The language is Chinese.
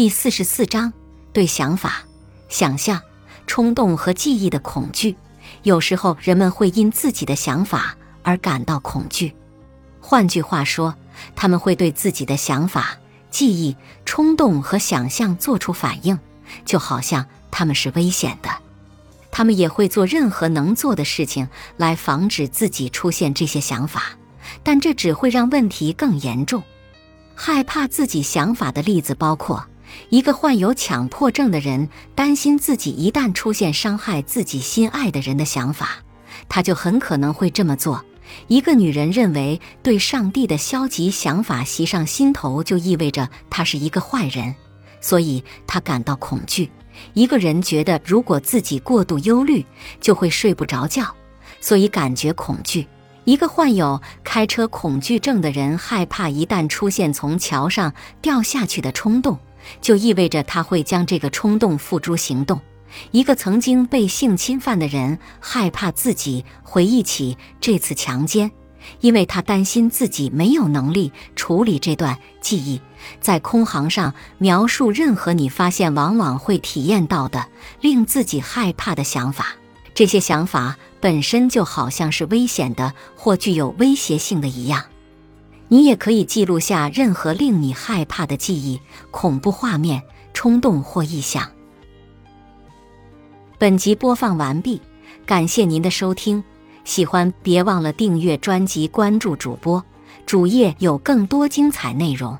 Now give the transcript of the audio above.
第四十四章对想法、想象、冲动和记忆的恐惧。有时候人们会因自己的想法而感到恐惧。换句话说，他们会对自己的想法、记忆、冲动和想象做出反应，就好像他们是危险的。他们也会做任何能做的事情来防止自己出现这些想法，但这只会让问题更严重。害怕自己想法的例子包括：一个患有强迫症的人担心自己一旦出现伤害自己心爱的人的想法，他就很可能会这么做；一个女人认为对上帝的消极想法袭上心头就意味着她是一个坏人，所以她感到恐惧。一个人觉得，如果自己过度忧虑，就会睡不着觉，所以感觉恐惧。一个患有开车恐惧症的人害怕一旦出现从桥上掉下去的冲动，就意味着他会将这个冲动付诸行动。一个曾经被性侵犯的人害怕自己回忆起这次强奸。因为他担心自己没有能力处理这段记忆，在空行上描述任何你发现往往会体验到的令自己害怕的想法。这些想法本身就好像是危险的或具有威胁性的一样。你也可以记录下任何令你害怕的记忆、恐怖画面、冲动或臆想。本集播放完毕，感谢您的收听。喜欢别忘了订阅专辑，关注主播，主页有更多精彩内容。